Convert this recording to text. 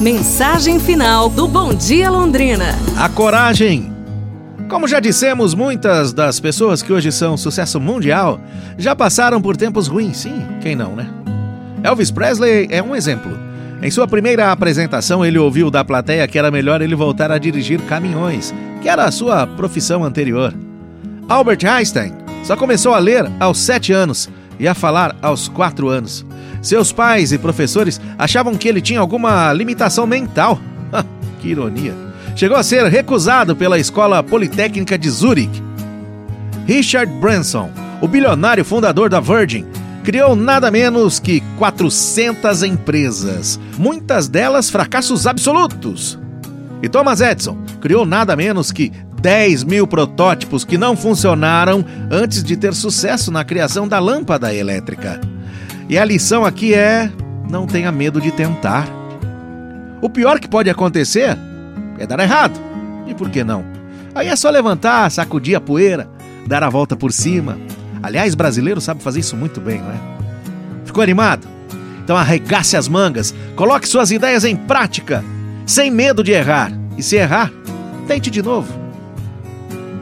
Mensagem final do Bom Dia Londrina. A coragem. Como já dissemos, muitas das pessoas que hoje são sucesso mundial já passaram por tempos ruins, sim, quem não, né? Elvis Presley é um exemplo. Em sua primeira apresentação, ele ouviu da plateia que era melhor ele voltar a dirigir caminhões, que era a sua profissão anterior. Albert Einstein só começou a ler aos sete anos e a falar aos quatro anos. Seus pais e professores achavam que ele tinha alguma limitação mental. que ironia. Chegou a ser recusado pela Escola Politécnica de Zurich. Richard Branson, o bilionário fundador da Virgin, criou nada menos que 400 empresas, muitas delas fracassos absolutos. E Thomas Edison criou nada menos que 10 mil protótipos que não funcionaram antes de ter sucesso na criação da lâmpada elétrica. E a lição aqui é: não tenha medo de tentar. O pior que pode acontecer é dar errado. E por que não? Aí é só levantar, sacudir a poeira, dar a volta por cima. Aliás, brasileiro sabe fazer isso muito bem, não é? Ficou animado? Então arregace as mangas, coloque suas ideias em prática, sem medo de errar. E se errar, tente de novo.